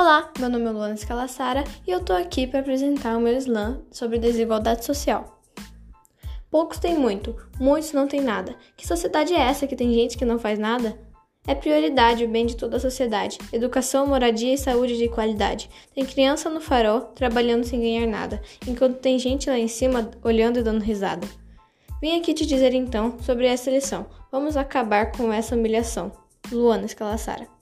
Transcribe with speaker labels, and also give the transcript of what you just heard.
Speaker 1: Olá, meu nome é Luana Scalassara e eu tô aqui para apresentar o meu slam sobre desigualdade social. Poucos têm muito, muitos não têm nada. Que sociedade é essa que tem gente que não faz nada? É prioridade o bem de toda a sociedade, educação, moradia e saúde de qualidade. Tem criança no farol trabalhando sem ganhar nada, enquanto tem gente lá em cima olhando e dando risada. Vim aqui te dizer então sobre essa lição. Vamos acabar com essa humilhação. Luana Escalassara.